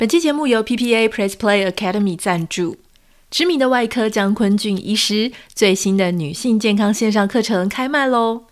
本期节目由 PPA Press Play Academy 赞助。知名的外科江坤俊医师最新的女性健康线上课程开卖喽！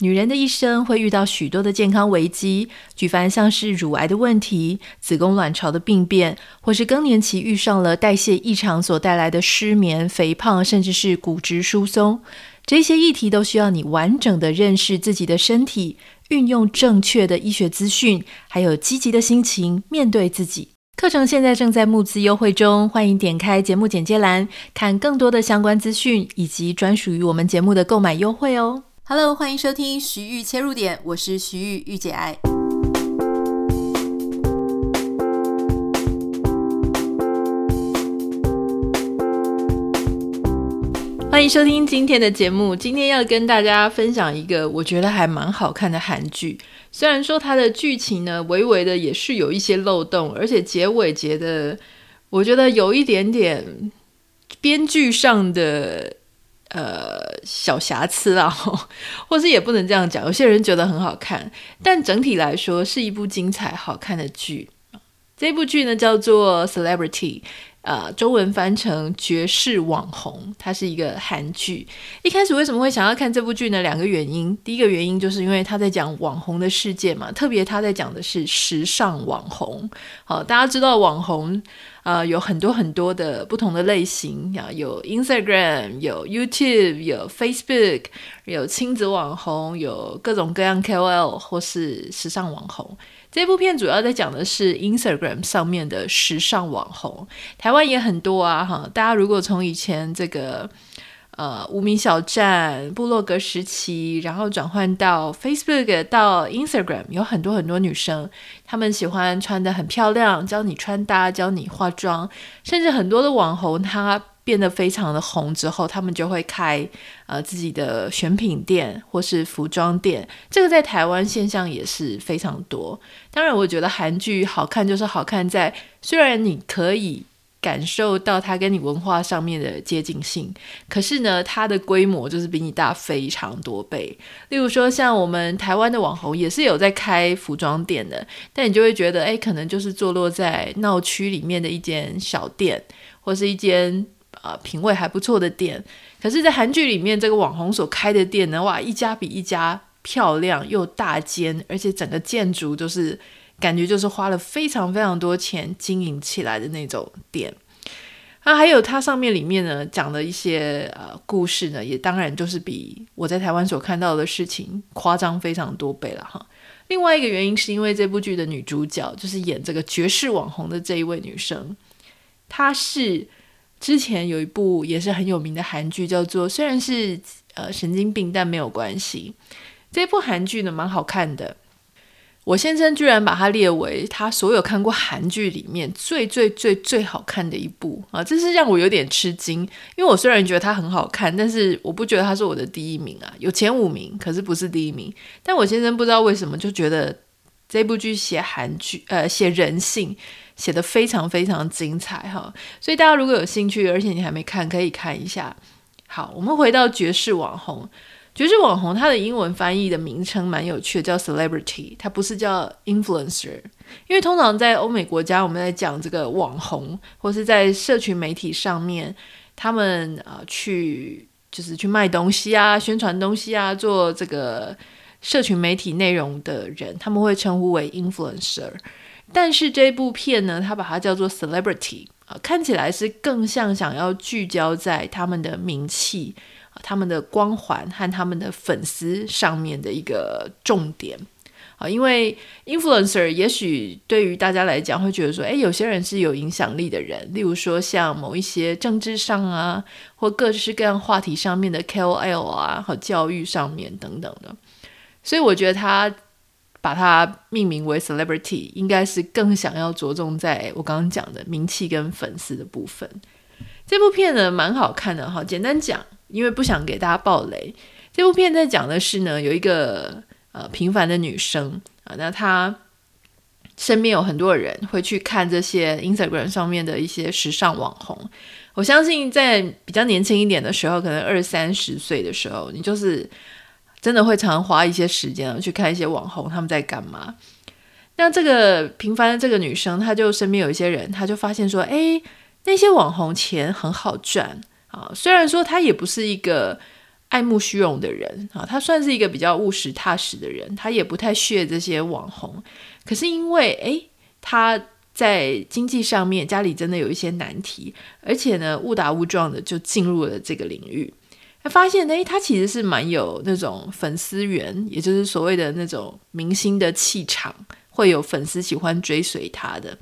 女人的一生会遇到许多的健康危机，举凡像是乳癌的问题、子宫卵巢的病变，或是更年期遇上了代谢异常所带来的失眠、肥胖，甚至是骨质疏松，这些议题都需要你完整的认识自己的身体，运用正确的医学资讯，还有积极的心情面对自己。课程现在正在募资优惠中，欢迎点开节目简介栏看更多的相关资讯以及专属于我们节目的购买优惠哦。Hello，欢迎收听徐玉切入点，我是徐玉玉姐爱。欢迎收听今天的节目。今天要跟大家分享一个我觉得还蛮好看的韩剧。虽然说它的剧情呢，微微的也是有一些漏洞，而且结尾结的，我觉得有一点点编剧上的呃小瑕疵啊，或是也不能这样讲。有些人觉得很好看，但整体来说是一部精彩好看的剧。这部剧呢叫做《Celebrity》。呃，中文翻成绝世网红，它是一个韩剧。一开始为什么会想要看这部剧呢？两个原因。第一个原因就是因为他在讲网红的世界嘛，特别他在讲的是时尚网红。好，大家知道网红，呃，有很多很多的不同的类型啊，有 Instagram，有 YouTube，有 Facebook，有亲子网红，有各种各样 KOL 或是时尚网红。这部片主要在讲的是 Instagram 上面的时尚网红，台湾也很多啊，哈！大家如果从以前这个呃无名小站、部落格时期，然后转换到 Facebook 到 Instagram，有很多很多女生，她们喜欢穿得很漂亮，教你穿搭，教你化妆，甚至很多的网红她。变得非常的红之后，他们就会开呃自己的选品店或是服装店。这个在台湾现象也是非常多。当然，我觉得韩剧好看就是好看在，虽然你可以感受到它跟你文化上面的接近性，可是呢，它的规模就是比你大非常多倍。例如说，像我们台湾的网红也是有在开服装店的，但你就会觉得，哎，可能就是坐落在闹区里面的一间小店，或是一间。呃，品味还不错的店，可是，在韩剧里面，这个网红所开的店呢，哇，一家比一家漂亮又大间，而且整个建筑都是感觉就是花了非常非常多钱经营起来的那种店。啊，还有它上面里面呢讲的一些呃故事呢，也当然就是比我在台湾所看到的事情夸张非常多倍了哈。另外一个原因是因为这部剧的女主角就是演这个绝世网红的这一位女生，她是。之前有一部也是很有名的韩剧，叫做虽然是呃神经病，但没有关系。这部韩剧呢蛮好看的，我先生居然把它列为他所有看过韩剧里面最最最最好看的一部啊！这是让我有点吃惊，因为我虽然觉得它很好看，但是我不觉得它是我的第一名啊，有前五名，可是不是第一名。但我先生不知道为什么就觉得这部剧写韩剧呃写人性。写的非常非常精彩哈，所以大家如果有兴趣，而且你还没看，可以看一下。好，我们回到绝世网红。绝世网红它的英文翻译的名称蛮有趣的，叫 celebrity，它不是叫 influencer。因为通常在欧美国家，我们在讲这个网红，或是在社群媒体上面，他们啊、去就是去卖东西啊、宣传东西啊、做这个社群媒体内容的人，他们会称呼为 influencer。但是这部片呢，它把它叫做 celebrity 啊，看起来是更像想要聚焦在他们的名气、他们的光环和他们的粉丝上面的一个重点啊。因为 influencer 也许对于大家来讲会觉得说，诶，有些人是有影响力的人，例如说像某一些政治上啊，或各式各样话题上面的 KOL 啊，和教育上面等等的。所以我觉得他。把它命名为 celebrity，应该是更想要着重在我刚刚讲的名气跟粉丝的部分。这部片呢，蛮好看的哈。简单讲，因为不想给大家爆雷，这部片在讲的是呢，有一个呃平凡的女生啊，那她身边有很多人会去看这些 Instagram 上面的一些时尚网红。我相信在比较年轻一点的时候，可能二三十岁的时候，你就是。真的会常花一些时间去看一些网红他们在干嘛。那这个平凡的这个女生，她就身边有一些人，她就发现说，哎，那些网红钱很好赚啊。虽然说她也不是一个爱慕虚荣的人啊，她算是一个比较务实踏实的人，她也不太屑这些网红。可是因为，哎，她在经济上面家里真的有一些难题，而且呢，误打误撞的就进入了这个领域。发现，诶，他其实是蛮有那种粉丝缘，也就是所谓的那种明星的气场，会有粉丝喜欢追随他的。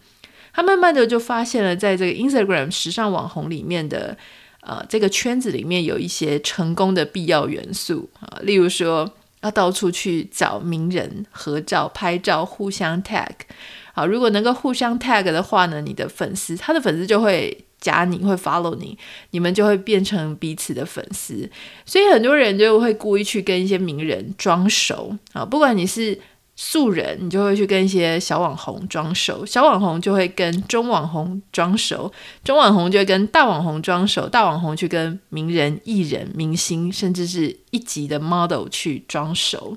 他慢慢的就发现了，在这个 Instagram 时尚网红里面的，呃，这个圈子里面有一些成功的必要元素啊，例如说要到处去找名人合照、拍照，互相 tag。好，如果能够互相 tag 的话呢，你的粉丝，他的粉丝就会。加你会 follow 你，你们就会变成彼此的粉丝，所以很多人就会故意去跟一些名人装熟啊。不管你是素人，你就会去跟一些小网红装熟，小网红就会跟中网红装熟，中网红就会跟大网红装熟，大网红去跟名人、艺人、明星，甚至是一级的 model 去装熟。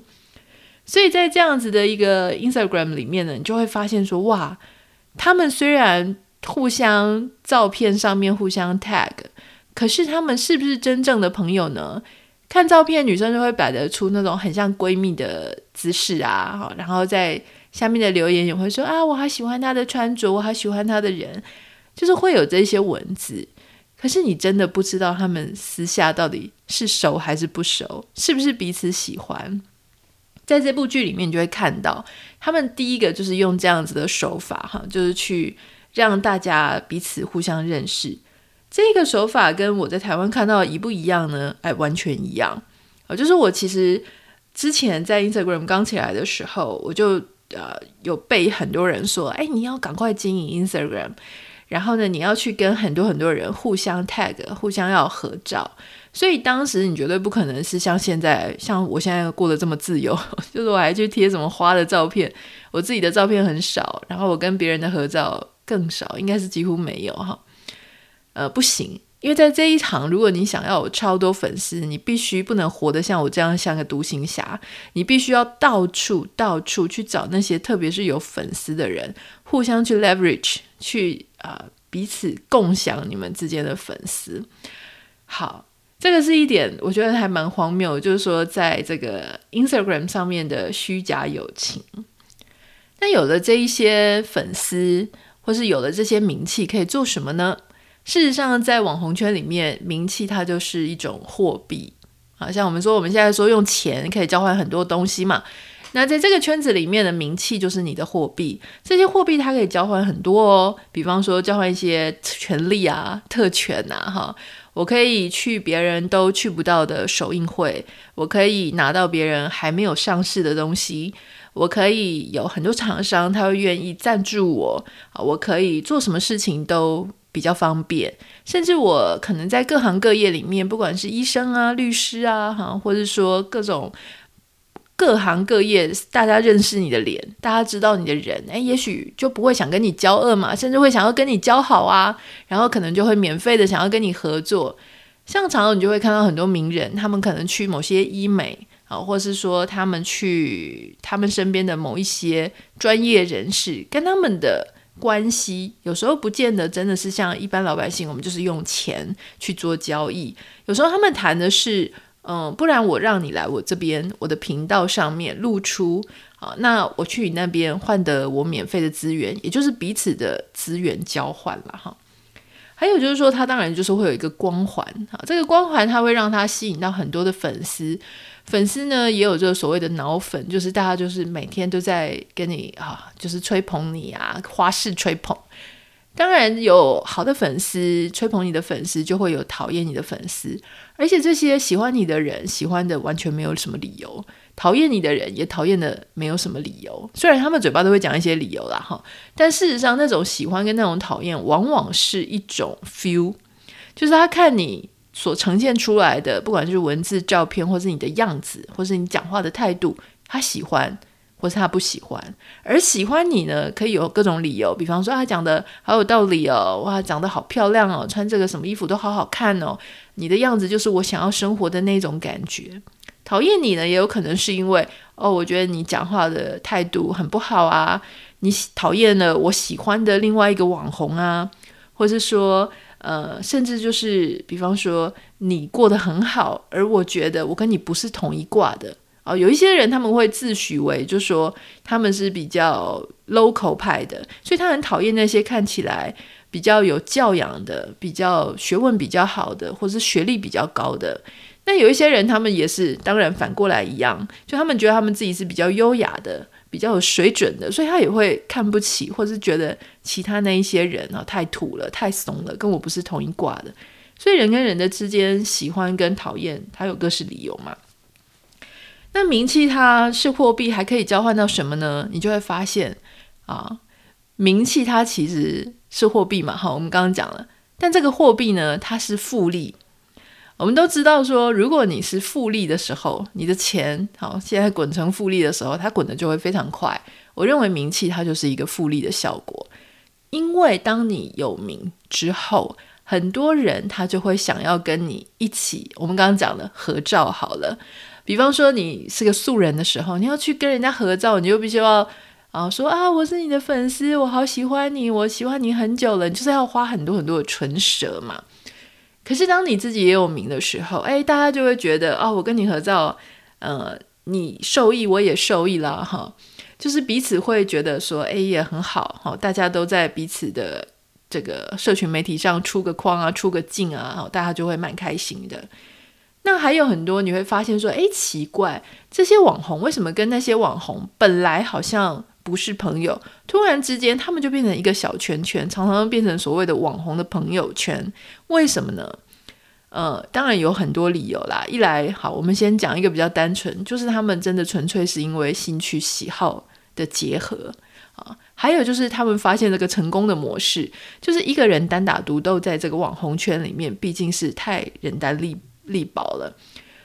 所以在这样子的一个 Instagram 里面呢，你就会发现说，哇，他们虽然互相照片上面互相 tag，可是他们是不是真正的朋友呢？看照片，女生就会摆得出那种很像闺蜜的姿势啊，然后在下面的留言也会说啊，我好喜欢她的穿着，我好喜欢她的人，就是会有这些文字。可是你真的不知道他们私下到底是熟还是不熟，是不是彼此喜欢？在这部剧里面，你就会看到他们第一个就是用这样子的手法，哈，就是去。让大家彼此互相认识，这个手法跟我在台湾看到一不一样呢？哎，完全一样。呃，就是我其实之前在 Instagram 刚起来的时候，我就呃有被很多人说，哎，你要赶快经营 Instagram，然后呢，你要去跟很多很多人互相 tag，互相要合照。所以当时你绝对不可能是像现在，像我现在过得这么自由，就是我还去贴什么花的照片，我自己的照片很少，然后我跟别人的合照。更少，应该是几乎没有哈，呃，不行，因为在这一行，如果你想要有超多粉丝，你必须不能活得像我这样像个独行侠，你必须要到处到处去找那些特别是有粉丝的人，互相去 leverage，去啊、彼此共享你们之间的粉丝。好，这个是一点，我觉得还蛮荒谬，就是说在这个 Instagram 上面的虚假友情。那有了这一些粉丝。或是有了这些名气可以做什么呢？事实上，在网红圈里面，名气它就是一种货币啊。像我们说，我们现在说用钱可以交换很多东西嘛。那在这个圈子里面的名气就是你的货币。这些货币它可以交换很多哦，比方说交换一些权利啊、特权呐，哈。我可以去别人都去不到的首映会，我可以拿到别人还没有上市的东西。我可以有很多厂商，他会愿意赞助我啊！我可以做什么事情都比较方便，甚至我可能在各行各业里面，不管是医生啊、律师啊，哈，或者说各种各行各业，大家认识你的脸，大家知道你的人，诶，也许就不会想跟你交恶嘛，甚至会想要跟你交好啊，然后可能就会免费的想要跟你合作。像常你就会看到很多名人，他们可能去某些医美。啊，或是说他们去他们身边的某一些专业人士，跟他们的关系，有时候不见得真的是像一般老百姓，我们就是用钱去做交易。有时候他们谈的是，嗯，不然我让你来我这边，我的频道上面露出，啊，那我去你那边换得我免费的资源，也就是彼此的资源交换了哈。还有就是说，他当然就是会有一个光环，哈，这个光环他会让他吸引到很多的粉丝。粉丝呢也有这个所谓的脑粉，就是大家就是每天都在跟你啊，就是吹捧你啊，花式吹捧。当然有好的粉丝，吹捧你的粉丝就会有讨厌你的粉丝，而且这些喜欢你的人喜欢的完全没有什么理由，讨厌你的人也讨厌的没有什么理由。虽然他们嘴巴都会讲一些理由啦哈，但事实上那种喜欢跟那种讨厌往往是一种 feel，就是他看你。所呈现出来的，不管是文字、照片，或是你的样子，或是你讲话的态度，他喜欢，或是他不喜欢。而喜欢你呢，可以有各种理由，比方说他讲的好有道理哦，哇，长得好漂亮哦，穿这个什么衣服都好好看哦，你的样子就是我想要生活的那种感觉。讨厌你呢，也有可能是因为哦，我觉得你讲话的态度很不好啊，你讨厌了我喜欢的另外一个网红啊，或是说，呃，甚至就是，比方说你过得很好，而我觉得我跟你不是同一挂的哦。有一些人他们会自诩为，就说他们是比较 local 派的，所以他很讨厌那些看起来比较有教养的、比较学问比较好的，或是学历比较高的。那有一些人，他们也是，当然反过来一样，就他们觉得他们自己是比较优雅的。比较有水准的，所以他也会看不起，或是觉得其他那一些人啊太土了、太怂了，跟我不是同一挂的。所以人跟人的之间喜欢跟讨厌，他有各式理由嘛。那名气它是货币，还可以交换到什么呢？你就会发现啊，名气它其实是货币嘛。好，我们刚刚讲了，但这个货币呢，它是复利。我们都知道说，如果你是复利的时候，你的钱好，现在滚成复利的时候，它滚的就会非常快。我认为名气它就是一个复利的效果，因为当你有名之后，很多人他就会想要跟你一起。我们刚刚讲的合照好了，比方说你是个素人的时候，你要去跟人家合照，你就必须要啊说啊，我是你的粉丝，我好喜欢你，我喜欢你很久了，你就是要花很多很多的唇舌嘛。可是当你自己也有名的时候，哎，大家就会觉得哦，我跟你合照，呃，你受益，我也受益了，哈，就是彼此会觉得说，哎，也很好，哈，大家都在彼此的这个社群媒体上出个框啊，出个镜啊，大家就会蛮开心的。那还有很多你会发现说，哎，奇怪，这些网红为什么跟那些网红本来好像不是朋友，突然之间他们就变成一个小圈圈，常常变成所谓的网红的朋友圈，为什么呢？呃，当然有很多理由啦。一来，好，我们先讲一个比较单纯，就是他们真的纯粹是因为兴趣喜好的结合啊。还有就是他们发现这个成功的模式，就是一个人单打独斗在这个网红圈里面，毕竟是太人单力力薄了。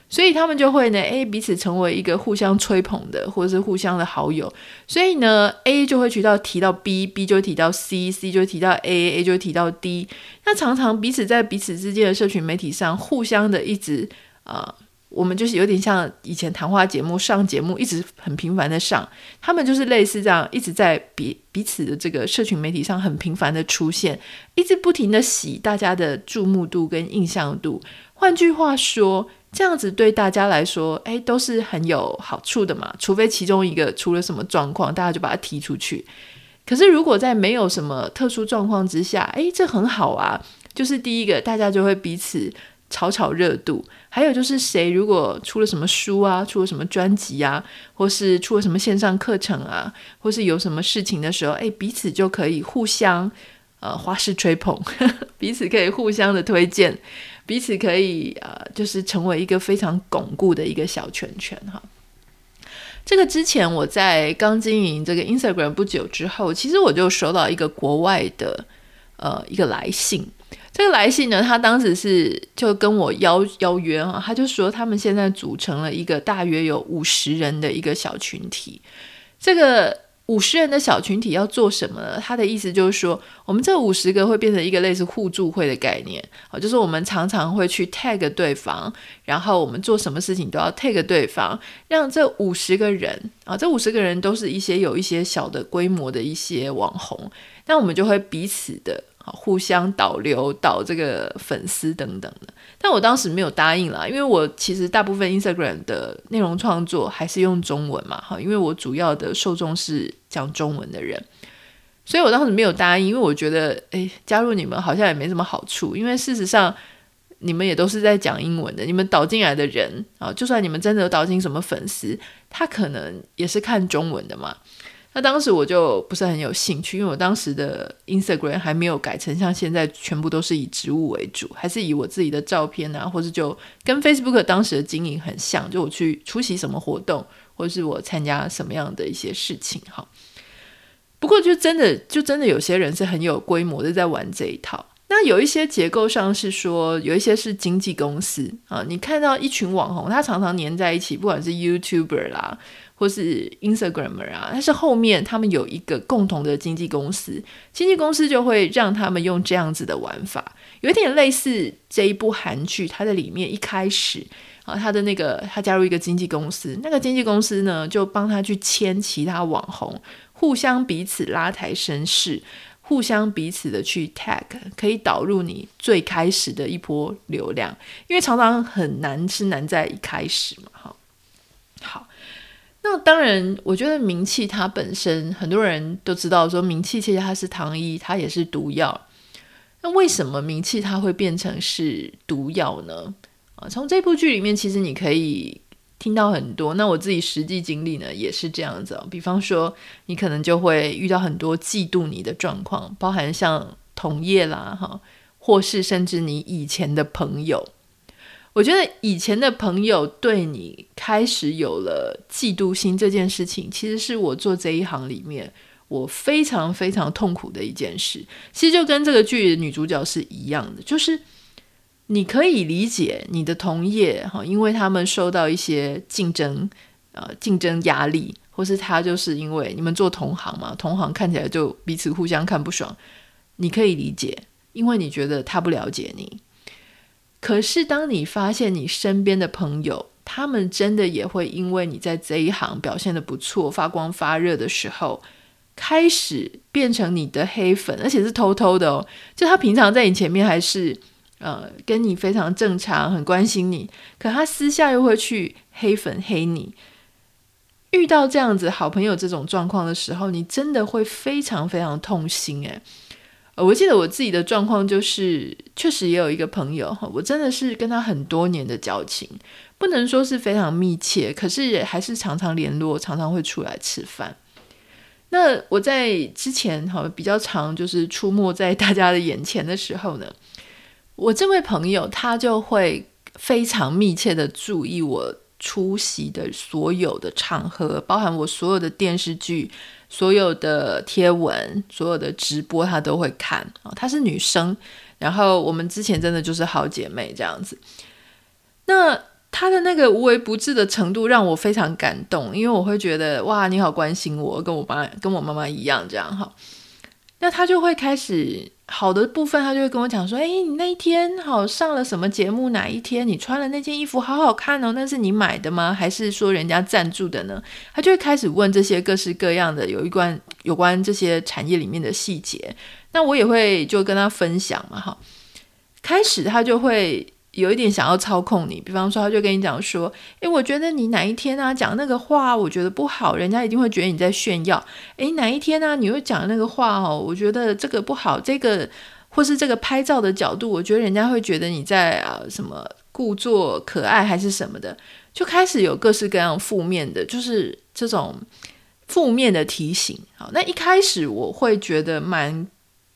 所以他们就会呢，A 彼此成为一个互相吹捧的，或者是互相的好友。所以呢，A 就会提到提到 B，B 就提到 C，C 就提到 A，A 就提到 D。那常常彼此在彼此之间的社群媒体上，互相的一直啊、我们就是有点像以前谈话节目上节目，一直很频繁的上。他们就是类似这样，一直在彼彼此的这个社群媒体上很频繁的出现，一直不停的洗大家的注目度跟印象度。换句话说。这样子对大家来说，哎，都是很有好处的嘛。除非其中一个出了什么状况，大家就把它踢出去。可是如果在没有什么特殊状况之下，哎，这很好啊。就是第一个，大家就会彼此炒炒热度。还有就是谁如果出了什么书啊，出了什么专辑啊，或是出了什么线上课程啊，或是有什么事情的时候，哎，彼此就可以互相呃花式吹捧，彼此可以互相的推荐。彼此可以呃，就是成为一个非常巩固的一个小圈圈哈。这个之前我在刚经营这个 Instagram 不久之后，其实我就收到一个国外的呃一个来信。这个来信呢，他当时是就跟我邀邀约哈，他就说他们现在组成了一个大约有五十人的一个小群体。这个。五十人的小群体要做什么呢？他的意思就是说，我们这五十个会变成一个类似互助会的概念，啊，就是我们常常会去 tag 对方，然后我们做什么事情都要 tag 对方，让这五十个人啊，这五十个人都是一些有一些小的规模的一些网红，那我们就会彼此的。互相导流导这个粉丝等等的，但我当时没有答应啦，因为我其实大部分 Instagram 的内容创作还是用中文嘛，哈，因为我主要的受众是讲中文的人，所以我当时没有答应，因为我觉得，诶，加入你们好像也没什么好处，因为事实上你们也都是在讲英文的，你们导进来的人啊，就算你们真的有导进什么粉丝，他可能也是看中文的嘛。那当时我就不是很有兴趣，因为我当时的 Instagram 还没有改成像现在全部都是以植物为主，还是以我自己的照片啊，或者就跟 Facebook 当时的经营很像，就我去出席什么活动，或是我参加什么样的一些事情哈。不过就真的就真的有些人是很有规模的在玩这一套。那有一些结构上是说，有一些是经纪公司啊，你看到一群网红，他常常黏在一起，不管是 YouTuber 啦。或是 Instagramer 啊，但是后面他们有一个共同的经纪公司，经纪公司就会让他们用这样子的玩法，有点类似这一部韩剧，它的里面一开始啊，他的那个他加入一个经纪公司，那个经纪公司呢就帮他去签其他网红，互相彼此拉抬声势，互相彼此的去 tag，可以导入你最开始的一波流量，因为常常很难是难在一开始嘛，哈。好，那当然，我觉得名气它本身很多人都知道，说名气其实它是糖衣，它也是毒药。那为什么名气它会变成是毒药呢？啊，从这部剧里面，其实你可以听到很多。那我自己实际经历呢，也是这样子。比方说，你可能就会遇到很多嫉妒你的状况，包含像同业啦，哈，或是甚至你以前的朋友。我觉得以前的朋友对你开始有了嫉妒心这件事情，其实是我做这一行里面我非常非常痛苦的一件事。其实就跟这个剧女主角是一样的，就是。你可以理解你的同业哈，因为他们受到一些竞争，呃，竞争压力，或是他就是因为你们做同行嘛，同行看起来就彼此互相看不爽。你可以理解，因为你觉得他不了解你。可是当你发现你身边的朋友，他们真的也会因为你在这一行表现得不错，发光发热的时候，开始变成你的黑粉，而且是偷偷的哦，就他平常在你前面还是。呃，跟你非常正常，很关心你，可他私下又会去黑粉黑你。遇到这样子好朋友这种状况的时候，你真的会非常非常痛心诶。我记得我自己的状况就是，确实也有一个朋友，我真的是跟他很多年的交情，不能说是非常密切，可是也还是常常联络，常常会出来吃饭。那我在之前哈比较常就是出没在大家的眼前的时候呢，我这位朋友，他就会非常密切的注意我出席的所有的场合，包含我所有的电视剧、所有的贴文、所有的直播，她都会看啊。她是女生，然后我们之前真的就是好姐妹这样子。那她的那个无微不至的程度让我非常感动，因为我会觉得哇，你好关心我，跟我妈跟我妈妈一样这样哈。那她就会开始。好的部分，他就会跟我讲说：“哎，你那一天好上了什么节目？哪一天你穿了那件衣服好好看哦？那是你买的吗？还是说人家赞助的呢？”他就会开始问这些各式各样的有一关有关这些产业里面的细节。那我也会就跟他分享嘛，哈。开始他就会。有一点想要操控你，比方说，他就跟你讲说：“诶，我觉得你哪一天啊讲那个话，我觉得不好，人家一定会觉得你在炫耀。诶，哪一天啊，你会讲那个话哦，我觉得这个不好，这个或是这个拍照的角度，我觉得人家会觉得你在啊什么故作可爱还是什么的，就开始有各式各样负面的，就是这种负面的提醒。好，那一开始我会觉得蛮。”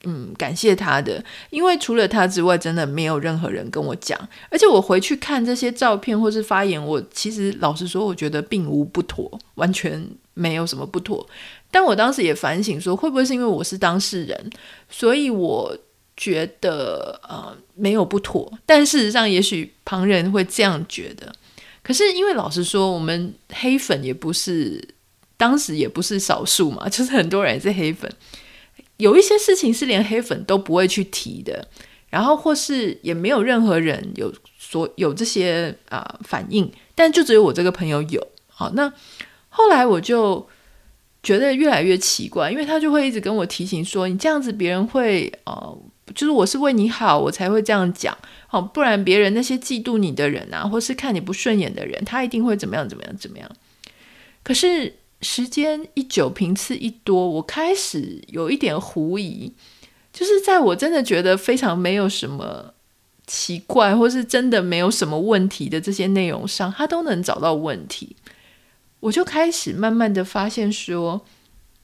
嗯，感谢他的，因为除了他之外，真的没有任何人跟我讲。而且我回去看这些照片或是发言，我其实老实说，我觉得并无不妥，完全没有什么不妥。但我当时也反省说，会不会是因为我是当事人，所以我觉得呃没有不妥。但事实上，也许旁人会这样觉得。可是因为老实说，我们黑粉也不是当时也不是少数嘛，就是很多人也是黑粉。有一些事情是连黑粉都不会去提的，然后或是也没有任何人有所有这些啊、反应，但就只有我这个朋友有。好，那后来我就觉得越来越奇怪，因为他就会一直跟我提醒说：“你这样子，别人会呃，就是我是为你好，我才会这样讲。好，不然别人那些嫉妒你的人啊，或是看你不顺眼的人，他一定会怎么样怎么样怎么样。可是。”时间一久，频次一多，我开始有一点狐疑，就是在我真的觉得非常没有什么奇怪，或是真的没有什么问题的这些内容上，他都能找到问题。我就开始慢慢的发现说，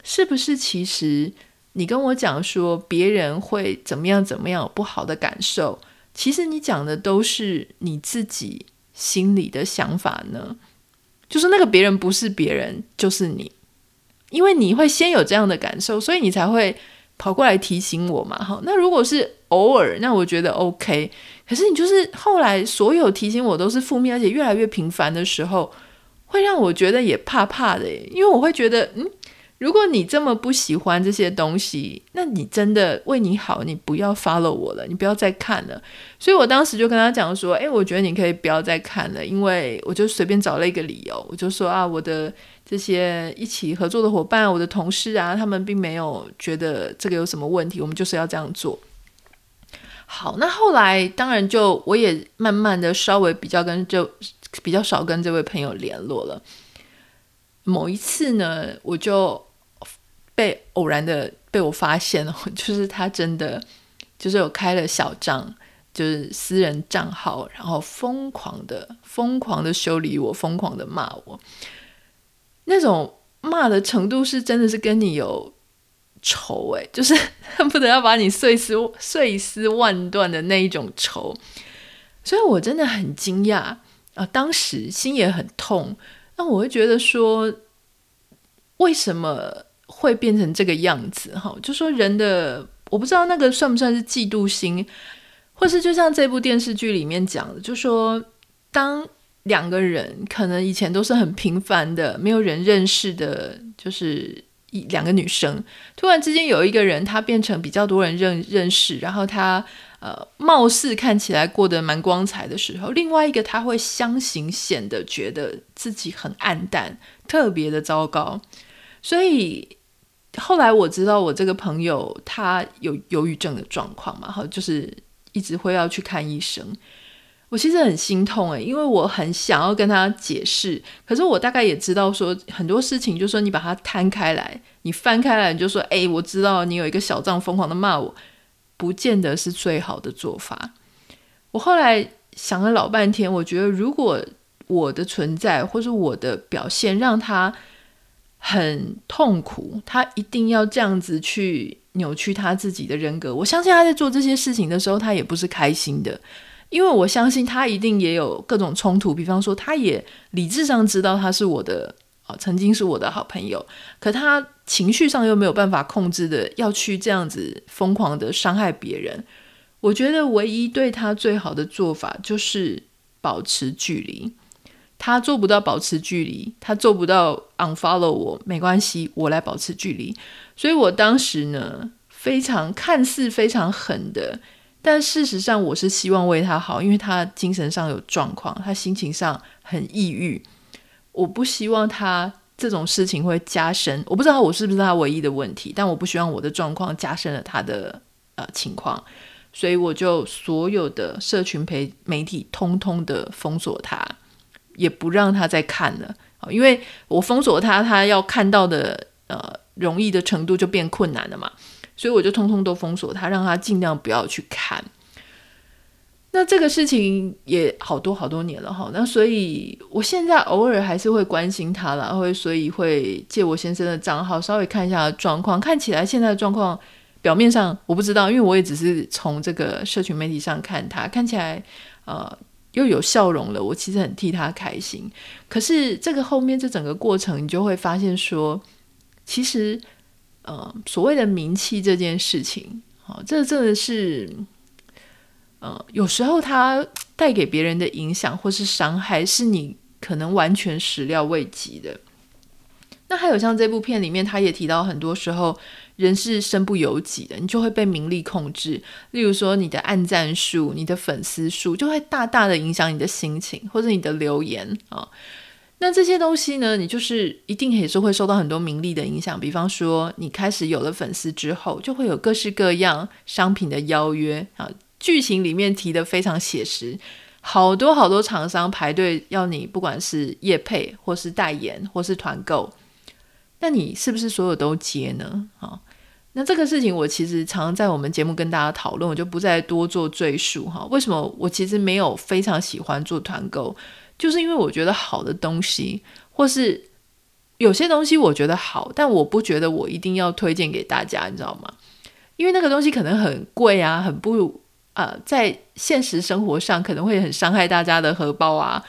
是不是其实你跟我讲说别人会怎么样怎么样有不好的感受，其实你讲的都是你自己心里的想法呢？就是那个别人不是别人，就是你，因为你会先有这样的感受，所以你才会跑过来提醒我嘛。好，那如果是偶尔，那我觉得 OK。可是你就是后来所有提醒我都是负面，而且越来越频繁的时候，会让我觉得也怕怕的，因为我会觉得，嗯。如果你这么不喜欢这些东西，那你真的为你好，你不要 follow 我了，你不要再看了。所以我当时就跟他讲说，诶，我觉得你可以不要再看了，因为我就随便找了一个理由，我就说啊，我的这些一起合作的伙伴，我的同事啊，他们并没有觉得这个有什么问题，我们就是要这样做。好，那后来当然就我也慢慢的稍微比较跟就比较少跟这位朋友联络了。某一次呢，我就被偶然的被我发现了，就是他真的就是有开了小账，就是私人账号，然后疯狂的疯狂的修理我，疯狂的骂我，那种骂的程度是真的是跟你有仇诶，就是恨不得要把你碎尸碎尸万段的那一种仇，所以我真的很惊讶啊，当时心也很痛。那我会觉得说，为什么会变成这个样子？哈，就说人的，我不知道那个算不算是嫉妒心，或是就像这部电视剧里面讲的，就说当两个人可能以前都是很平凡的，没有人认识的，就是一两个女生，突然之间有一个人，她变成比较多人认认识，然后他。呃，貌似看起来过得蛮光彩的时候，另外一个他会相形显得觉得自己很暗淡，特别的糟糕。所以后来我知道我这个朋友他有忧郁症的状况嘛，哈，就是一直会要去看医生。我其实很心痛诶，因为我很想要跟他解释，可是我大概也知道说很多事情，就是说你把它摊开来，你翻开来，你就说，诶，我知道你有一个小账疯狂的骂我。不见得是最好的做法。我后来想了老半天，我觉得如果我的存在或是我的表现让他很痛苦，他一定要这样子去扭曲他自己的人格。我相信他在做这些事情的时候，他也不是开心的，因为我相信他一定也有各种冲突。比方说，他也理智上知道他是我的。哦，曾经是我的好朋友，可他情绪上又没有办法控制的，要去这样子疯狂的伤害别人。我觉得唯一对他最好的做法就是保持距离。他做不到保持距离，他做不到 unfollow 我，没关系，我来保持距离。所以我当时呢，非常看似非常狠的，但事实上我是希望为他好，因为他精神上有状况，他心情上很抑郁。我不希望他这种事情会加深，我不知道我是不是他唯一的问题，但我不希望我的状况加深了他的呃情况，所以我就所有的社群媒媒体通通的封锁他，也不让他再看了，因为我封锁他，他要看到的呃容易的程度就变困难了嘛，所以我就通通都封锁他，让他尽量不要去看。那这个事情也好多好多年了哈，那所以我现在偶尔还是会关心他了，会所以会借我先生的账号稍微看一下状况。看起来现在的状况，表面上我不知道，因为我也只是从这个社群媒体上看他，看起来呃又有笑容了，我其实很替他开心。可是这个后面这整个过程，你就会发现说，其实呃所谓的名气这件事情，好，这真的是。呃，有时候他带给别人的影响或是伤害，是你可能完全始料未及的。那还有像这部片里面，他也提到，很多时候人是身不由己的，你就会被名利控制。例如说，你的按赞数、你的粉丝数，就会大大的影响你的心情，或者你的留言啊。那这些东西呢，你就是一定也是会受到很多名利的影响。比方说，你开始有了粉丝之后，就会有各式各样商品的邀约啊。剧情里面提的非常写实，好多好多厂商排队要你，不管是业配或是代言或是团购，那你是不是所有都接呢？好，那这个事情我其实常常在我们节目跟大家讨论，我就不再多做赘述哈。为什么我其实没有非常喜欢做团购？就是因为我觉得好的东西，或是有些东西我觉得好，但我不觉得我一定要推荐给大家，你知道吗？因为那个东西可能很贵啊，很不。呃，在现实生活上可能会很伤害大家的荷包啊，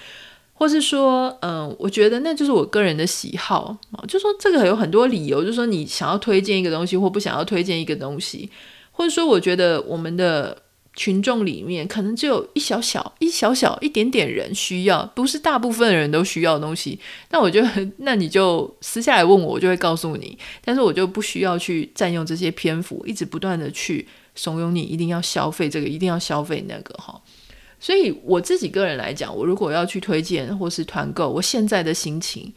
或是说，嗯、我觉得那就是我个人的喜好，就说这个有很多理由，就是说你想要推荐一个东西或不想要推荐一个东西，或者说我觉得我们的群众里面可能只有一小小、一小小、一点点人需要，不是大部分人都需要的东西，那我就那你就私下来问我，我就会告诉你，但是我就不需要去占用这些篇幅，一直不断的去。怂恿你一定要消费这个，一定要消费那个哈。所以我自己个人来讲，我如果要去推荐或是团购，我现在的心情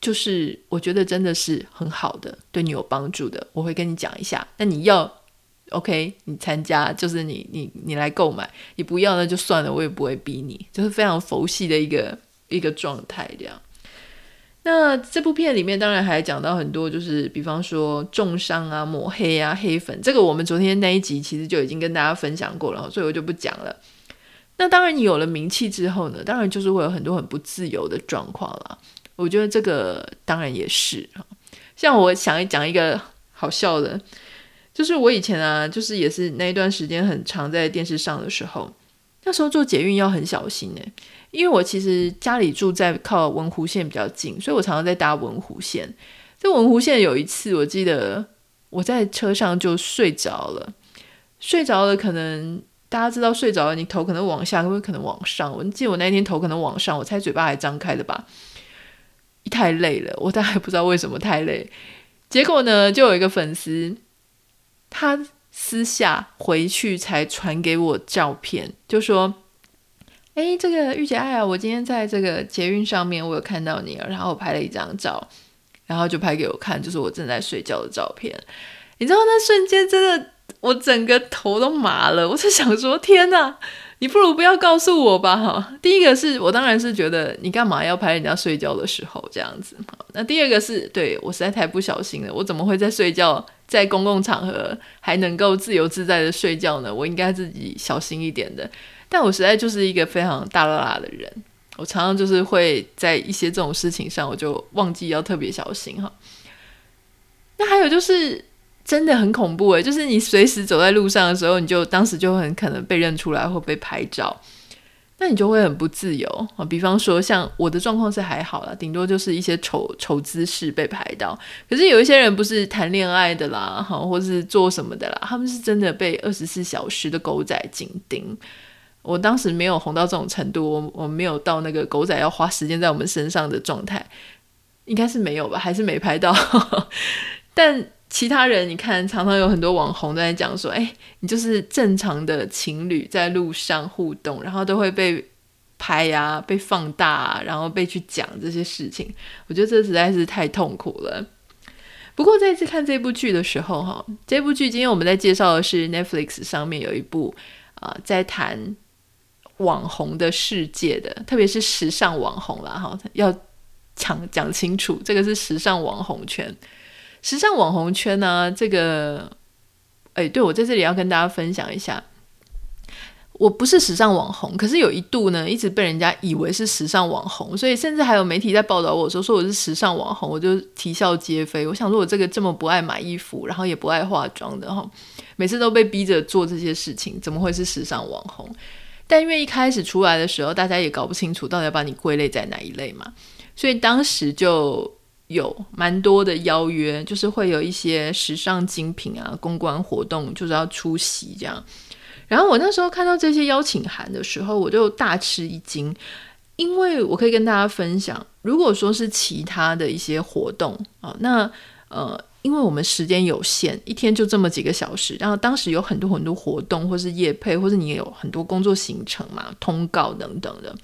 就是我觉得真的是很好的，对你有帮助的，我会跟你讲一下。那你要 OK，你参加就是你你你来购买，你不要那就算了，我也不会逼你，就是非常佛系的一个一个状态这样。那这部片里面当然还讲到很多，就是比方说重伤啊、抹黑啊、黑粉，这个我们昨天那一集其实就已经跟大家分享过了，所以我就不讲了。那当然，你有了名气之后呢，当然就是会有很多很不自由的状况啦。我觉得这个当然也是。像我想讲一个好笑的，就是我以前啊，就是也是那一段时间很长在电视上的时候，那时候坐捷运要很小心哎。因为我其实家里住在靠文湖线比较近，所以我常常在搭文湖线。这文湖线有一次，我记得我在车上就睡着了，睡着了，可能大家知道睡着了，你头可能往下，会不会可能往上？我记得我那天头可能往上，我猜嘴巴还张开的吧。太累了，我大概不知道为什么太累。结果呢，就有一个粉丝，他私下回去才传给我照片，就说。哎，这个御姐爱啊，我今天在这个捷运上面，我有看到你，然后我拍了一张照，然后就拍给我看，就是我正在睡觉的照片。你知道那瞬间真的，我整个头都麻了。我就想说，天哪，你不如不要告诉我吧，哈。第一个是我当然是觉得你干嘛要拍人家睡觉的时候这样子。那第二个是对我实在太不小心了，我怎么会在睡觉，在公共场合还能够自由自在的睡觉呢？我应该自己小心一点的。但我实在就是一个非常大剌剌的人，我常常就是会在一些这种事情上，我就忘记要特别小心哈。那还有就是真的很恐怖诶，就是你随时走在路上的时候，你就当时就很可能被认出来或被拍照，那你就会很不自由啊。比方说像我的状况是还好啦，顶多就是一些丑丑姿势被拍到。可是有一些人不是谈恋爱的啦，哈，或是做什么的啦，他们是真的被二十四小时的狗仔紧盯。我当时没有红到这种程度，我我没有到那个狗仔要花时间在我们身上的状态，应该是没有吧，还是没拍到。但其他人，你看，常常有很多网红都在讲说，哎，你就是正常的情侣在路上互动，然后都会被拍呀、被放大、然后被去讲这些事情。我觉得这实在是太痛苦了。不过这次看这部剧的时候，哈，这部剧今天我们在介绍的是 Netflix 上面有一部啊、在谈。网红的世界的，特别是时尚网红啦，哈，要讲讲清楚，这个是时尚网红圈。时尚网红圈呢，这个，哎，对，我在这里要跟大家分享一下，我不是时尚网红，可是有一度呢，一直被人家以为是时尚网红，所以甚至还有媒体在报道我说说我是时尚网红，我就啼笑皆非。我想说，我这个这么不爱买衣服，然后也不爱化妆的哈，每次都被逼着做这些事情，怎么会是时尚网红？但因为一开始出来的时候，大家也搞不清楚到底要把你归类在哪一类嘛，所以当时就有蛮多的邀约，就是会有一些时尚精品啊、公关活动，就是要出席这样。然后我那时候看到这些邀请函的时候，我就大吃一惊，因为我可以跟大家分享，如果说是其他的一些活动啊，那呃。因为我们时间有限，一天就这么几个小时，然后当时有很多很多活动，或是夜配，或是你有很多工作行程嘛，通告等等的。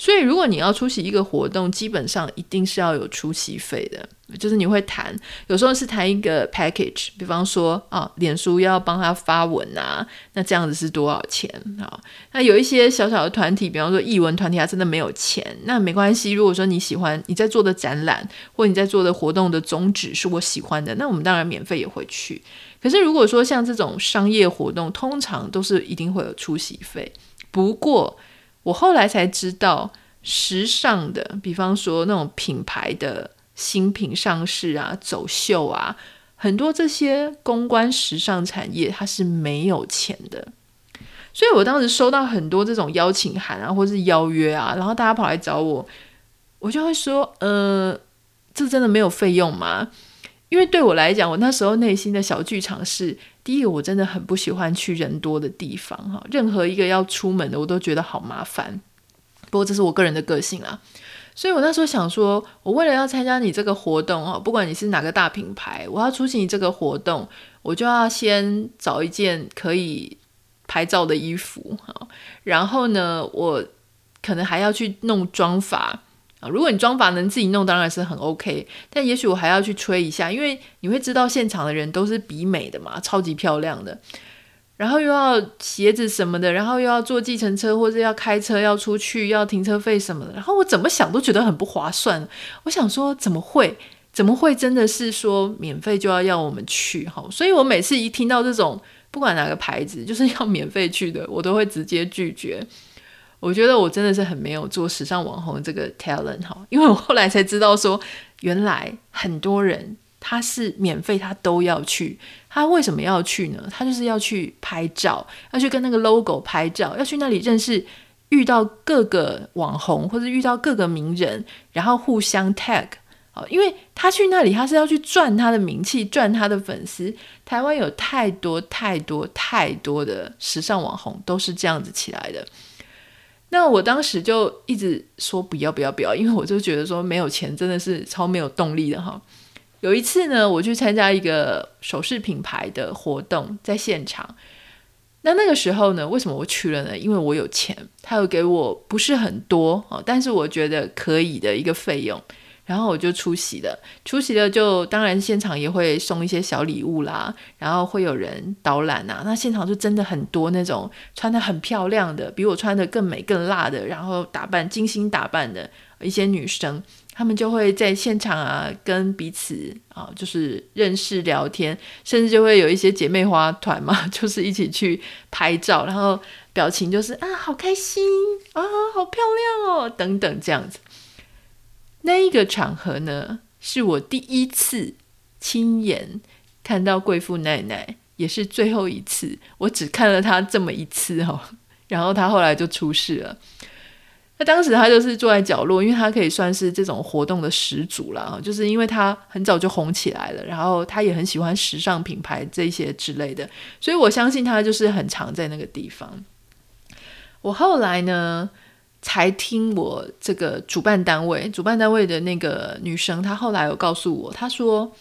所以，如果你要出席一个活动，基本上一定是要有出席费的。就是你会谈，有时候是谈一个 package，比方说啊，脸书要帮他发文啊，那这样子是多少钱啊？那有一些小小的团体，比方说艺文团体，他真的没有钱，那没关系。如果说你喜欢你在做的展览，或你在做的活动的宗旨是我喜欢的，那我们当然免费也会去。可是如果说像这种商业活动，通常都是一定会有出席费。不过，我后来才知道，时尚的，比方说那种品牌的新品上市啊、走秀啊，很多这些公关时尚产业，它是没有钱的。所以我当时收到很多这种邀请函啊，或是邀约啊，然后大家跑来找我，我就会说，呃，这真的没有费用吗？因为对我来讲，我那时候内心的小剧场是：第一个，我真的很不喜欢去人多的地方，哈，任何一个要出门的，我都觉得好麻烦。不过这是我个人的个性啊，所以我那时候想说，我为了要参加你这个活动，哈，不管你是哪个大品牌，我要出席你这个活动，我就要先找一件可以拍照的衣服，哈，然后呢，我可能还要去弄妆发。啊。如果你妆法能自己弄，当然是很 OK。但也许我还要去吹一下，因为你会知道现场的人都是比美的嘛，超级漂亮的。然后又要鞋子什么的，然后又要坐计程车或者要开车要出去，要停车费什么的。然后我怎么想都觉得很不划算。我想说，怎么会？怎么会真的是说免费就要要我们去？哈，所以我每次一听到这种。不管哪个牌子，就是要免费去的，我都会直接拒绝。我觉得我真的是很没有做时尚网红这个 talent 哈，因为我后来才知道说，原来很多人他是免费，他都要去。他为什么要去呢？他就是要去拍照，要去跟那个 logo 拍照，要去那里认识、遇到各个网红或者遇到各个名人，然后互相 tag。因为他去那里，他是要去赚他的名气，赚他的粉丝。台湾有太多太多太多的时尚网红都是这样子起来的。那我当时就一直说不要不要不要，因为我就觉得说没有钱真的是超没有动力的哈。有一次呢，我去参加一个首饰品牌的活动，在现场。那那个时候呢，为什么我去了呢？因为我有钱，他有给我不是很多啊，但是我觉得可以的一个费用。然后我就出席了，出席了就当然现场也会送一些小礼物啦，然后会有人导览啊，那现场就真的很多那种穿得很漂亮的，比我穿得更美更辣的，然后打扮精心打扮的一些女生，她们就会在现场啊跟彼此啊就是认识聊天，甚至就会有一些姐妹花团嘛，就是一起去拍照，然后表情就是啊好开心啊好漂亮哦等等这样子。那一个场合呢，是我第一次亲眼看到贵妇奶奶，也是最后一次。我只看了她这么一次哦，然后她后来就出事了。那当时她就是坐在角落，因为她可以算是这种活动的始祖了，就是因为她很早就红起来了，然后她也很喜欢时尚品牌这些之类的，所以我相信她就是很常在那个地方。我后来呢，才听我这个主办单位，主办单位的那个女生，她后来有告诉我，她说，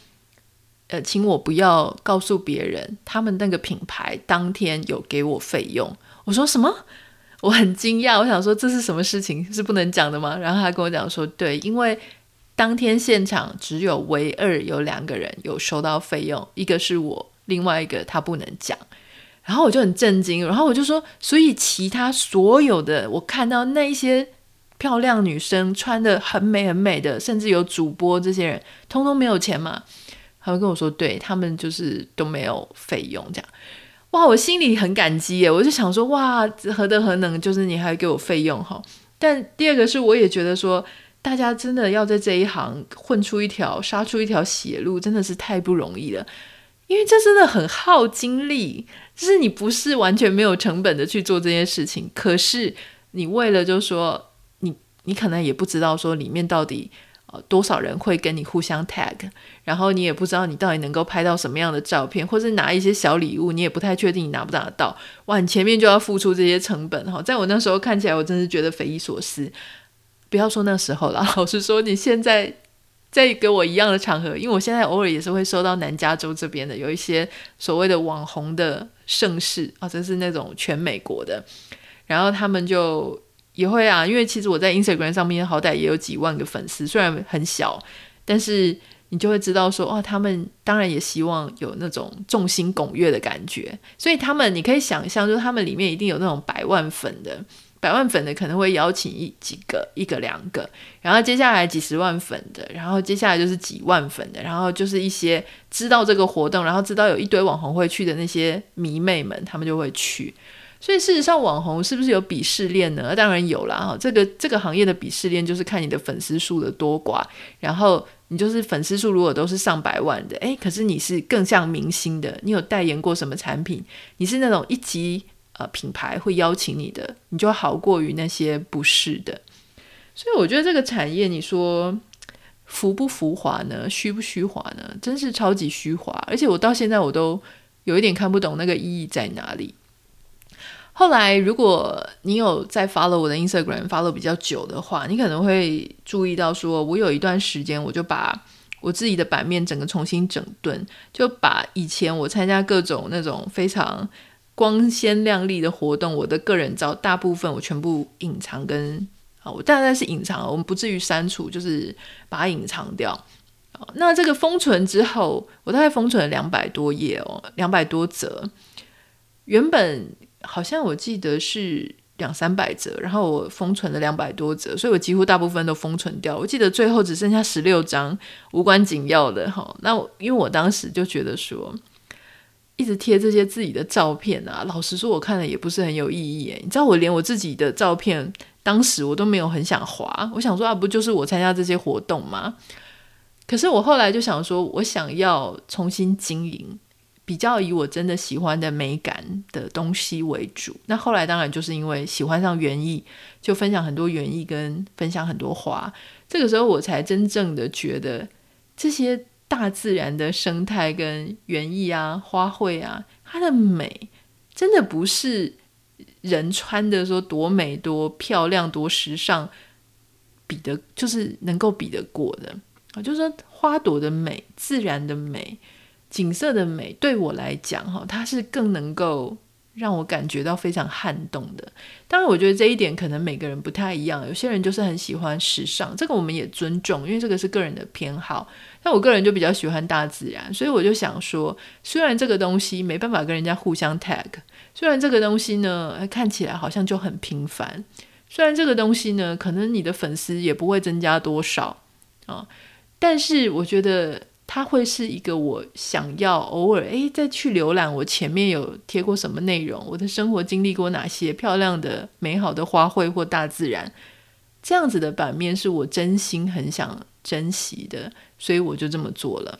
呃，请我不要告诉别人，他们那个品牌当天有给我费用。我说什么？我很惊讶，我想说这是什么事情，是不能讲的吗？然后她跟我讲说，对，因为当天现场只有唯二有两个人有收到费用，一个是我，另外一个他不能讲。然后我就很震惊，然后我就说，所以其他所有的我看到那一些漂亮女生穿得很美很美的，甚至有主播这些人，通通没有钱嘛？他会跟我说，对，他们就是都没有费用这样。哇，我心里很感激耶，我就想说，哇，何德何能，就是你还给我费用哈。但第二个是，我也觉得说，大家真的要在这一行混出一条、杀出一条血路，真的是太不容易了。因为这真的很耗精力，就是你不是完全没有成本的去做这件事情，可是你为了就是说，你你可能也不知道说里面到底呃多少人会跟你互相 tag，然后你也不知道你到底能够拍到什么样的照片，或是拿一些小礼物，你也不太确定你拿不拿得到。哇，你前面就要付出这些成本哈，在我那时候看起来，我真是觉得匪夷所思。不要说那时候了，老实说，你现在。在跟我一样的场合，因为我现在偶尔也是会收到南加州这边的有一些所谓的网红的盛世啊，这是那种全美国的，然后他们就也会啊，因为其实我在 Instagram 上面好歹也有几万个粉丝，虽然很小，但是你就会知道说，哦，他们当然也希望有那种众星拱月的感觉，所以他们你可以想象，就是他们里面一定有那种百万粉的。百万粉的可能会邀请一几个，一个两个，然后接下来几十万粉的，然后接下来就是几万粉的，然后就是一些知道这个活动，然后知道有一堆网红会去的那些迷妹们，他们就会去。所以事实上，网红是不是有鄙视链呢？当然有啦。哈。这个这个行业的鄙视链就是看你的粉丝数的多寡，然后你就是粉丝数如果都是上百万的，诶，可是你是更像明星的，你有代言过什么产品？你是那种一级。呃，品牌会邀请你的，你就好过于那些不是的。所以我觉得这个产业，你说浮不浮华呢？虚不虚华呢？真是超级虚华。而且我到现在我都有一点看不懂那个意义在哪里。后来，如果你有在 follow 我的 Instagram，follow 比较久的话，你可能会注意到，说我有一段时间，我就把我自己的版面整个重新整顿，就把以前我参加各种那种非常。光鲜亮丽的活动，我的个人照大部分我全部隐藏跟啊，我大概是隐藏，我们不至于删除，就是把它隐藏掉。那这个封存之后，我大概封存了两百多页哦，两百多则。原本好像我记得是两三百则，然后我封存了两百多则，所以我几乎大部分都封存掉。我记得最后只剩下十六张无关紧要的哈。那因为我当时就觉得说，一直贴这些自己的照片啊，老实说，我看了也不是很有意义。你知道，我连我自己的照片，当时我都没有很想滑。我想说啊，不就是我参加这些活动吗？可是我后来就想说，我想要重新经营，比较以我真的喜欢的美感的东西为主。那后来当然就是因为喜欢上园艺，就分享很多园艺跟分享很多花。这个时候我才真正的觉得，这些大自然的生态跟园艺啊、花卉啊，它的美真的不是人穿的说多美、多漂亮、多时尚比得，就是能够比得过的。啊，就是说花朵的美、自然的美、景色的美，对我来讲，哈，它是更能够让我感觉到非常撼动的。当然，我觉得这一点可能每个人不太一样。有些人就是很喜欢时尚，这个我们也尊重，因为这个是个人的偏好。但我个人就比较喜欢大自然，所以我就想说，虽然这个东西没办法跟人家互相 tag，虽然这个东西呢看起来好像就很平凡，虽然这个东西呢可能你的粉丝也不会增加多少啊。但是我觉得它会是一个我想要偶尔诶再去浏览我前面有贴过什么内容，我的生活经历过哪些漂亮的美好的花卉或大自然，这样子的版面是我真心很想珍惜的，所以我就这么做了。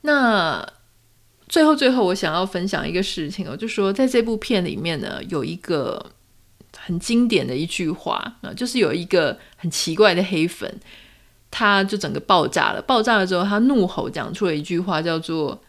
那最后最后我想要分享一个事情哦，就说在这部片里面呢，有一个很经典的一句话啊，就是有一个很奇怪的黑粉。他就整个爆炸了，爆炸了之后，他怒吼讲出了一句话，叫做：“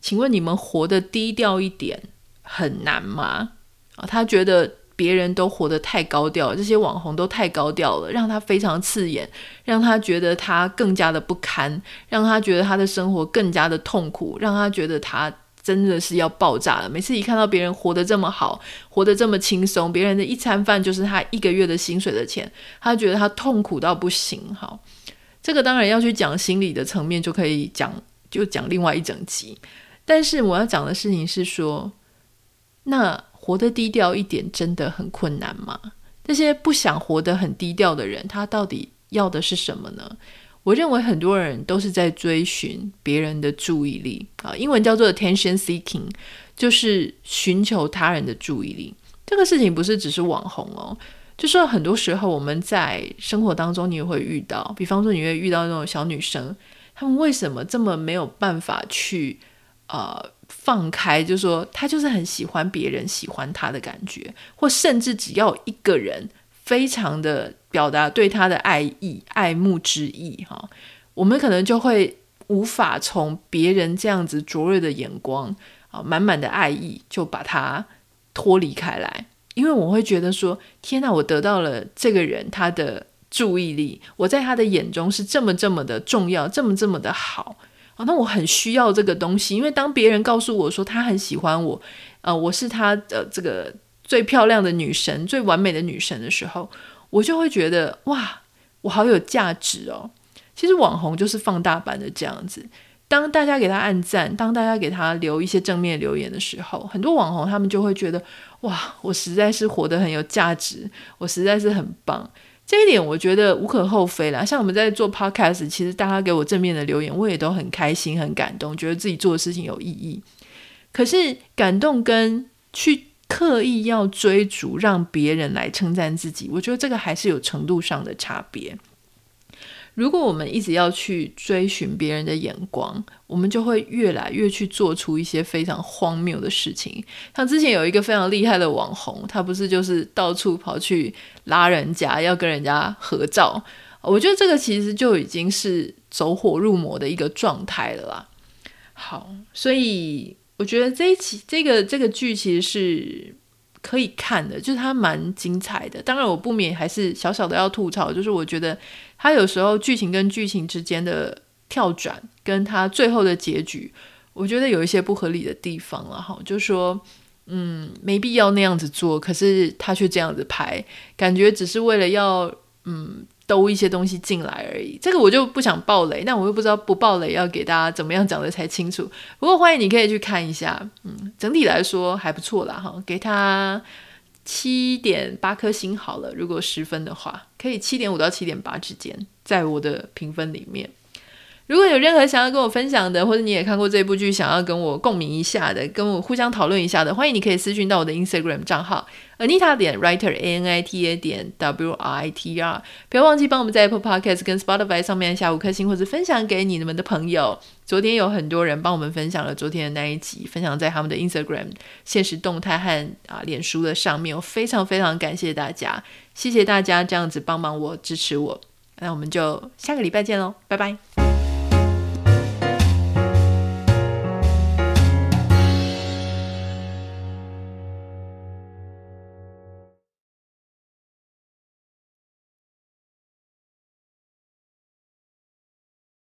请问你们活得低调一点很难吗？”啊，他觉得别人都活得太高调，这些网红都太高调了，让他非常刺眼，让他觉得他更加的不堪，让他觉得他的生活更加的痛苦，让他觉得他。真的是要爆炸了！每次一看到别人活得这么好，活得这么轻松，别人的一餐饭就是他一个月的薪水的钱，他觉得他痛苦到不行。好，这个当然要去讲心理的层面，就可以讲，就讲另外一整集。但是我要讲的事情是说，那活得低调一点真的很困难吗？那些不想活得很低调的人，他到底要的是什么呢？我认为很多人都是在追寻别人的注意力啊，英文叫做 attention seeking，就是寻求他人的注意力。这个事情不是只是网红哦，就说很多时候我们在生活当中你也会遇到，比方说你会遇到那种小女生，她们为什么这么没有办法去呃放开？就说她就是很喜欢别人喜欢她的感觉，或甚至只要一个人。非常的表达对他的爱意、爱慕之意，哈，我们可能就会无法从别人这样子灼热的眼光啊，满满的爱意就把他脱离开来，因为我会觉得说，天哪，我得到了这个人他的注意力，我在他的眼中是这么这么的重要，这么这么的好啊，那我很需要这个东西，因为当别人告诉我说他很喜欢我，呃，我是他的这个。最漂亮的女神，最完美的女神的时候，我就会觉得哇，我好有价值哦。其实网红就是放大版的这样子。当大家给他按赞，当大家给他留一些正面留言的时候，很多网红他们就会觉得哇，我实在是活得很有价值，我实在是很棒。这一点我觉得无可厚非啦。像我们在做 podcast，其实大家给我正面的留言，我也都很开心、很感动，觉得自己做的事情有意义。可是感动跟去。刻意要追逐，让别人来称赞自己，我觉得这个还是有程度上的差别。如果我们一直要去追寻别人的眼光，我们就会越来越去做出一些非常荒谬的事情。像之前有一个非常厉害的网红，他不是就是到处跑去拉人家，要跟人家合照。我觉得这个其实就已经是走火入魔的一个状态了啦。好，所以。我觉得这一期这个这个剧其实是可以看的，就是它蛮精彩的。当然，我不免还是小小的要吐槽，就是我觉得它有时候剧情跟剧情之间的跳转，跟它最后的结局，我觉得有一些不合理的地方了哈。就是说，嗯，没必要那样子做，可是他却这样子拍，感觉只是为了要嗯兜一些东西进来而已。这个我就不想爆雷，但我又不知道不爆雷要给大家怎么样讲的才清楚。不过欢迎你可以去看一下，嗯，整体来说还不错啦哈，给他七点八颗星好了。如果十分的话，可以七点五到七点八之间，在我的评分里面。如果有任何想要跟我分享的，或者你也看过这部剧，想要跟我共鸣一下的，跟我互相讨论一下的，欢迎你可以私讯到我的 Instagram 账号 Anita 点 Writer A N I T A 点 W R I T R。不要忘记帮我们在 Apple Podcast 跟 Spotify 上面下五颗星，或者分享给你们的朋友。昨天有很多人帮我们分享了昨天的那一集，分享在他们的 Instagram 现实动态和啊脸书的上面，我非常非常感谢大家，谢谢大家这样子帮忙我支持我。那我们就下个礼拜见喽，拜拜。